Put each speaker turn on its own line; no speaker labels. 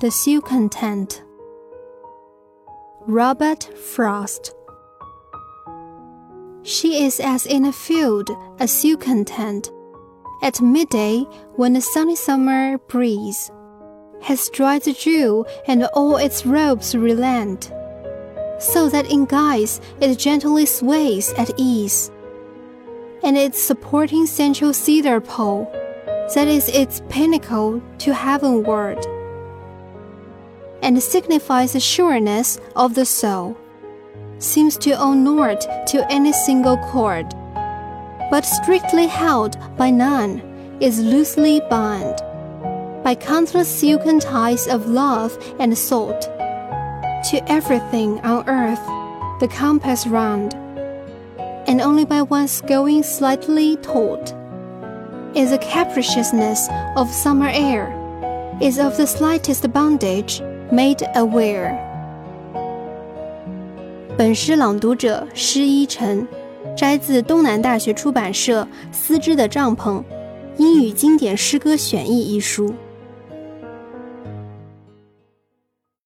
the Silken Tent. Robert Frost. She is as in a field a silk tent, At midday, when the sunny summer breeze has dried the dew and all its robes relent, so that in guise it gently sways at ease, and its supporting central cedar pole, that is its pinnacle to heavenward and signifies the sureness of the soul, seems to own naught to any single cord, but strictly held by none, is loosely bound by countless silken ties of love and salt. To everything on earth, the compass round, and only by once going slightly taut, is the capriciousness of summer air, is of the slightest bondage made aware。本诗朗读者施一晨，摘自东南大学出版社《丝织的帐篷：英语经典诗歌选译》一书。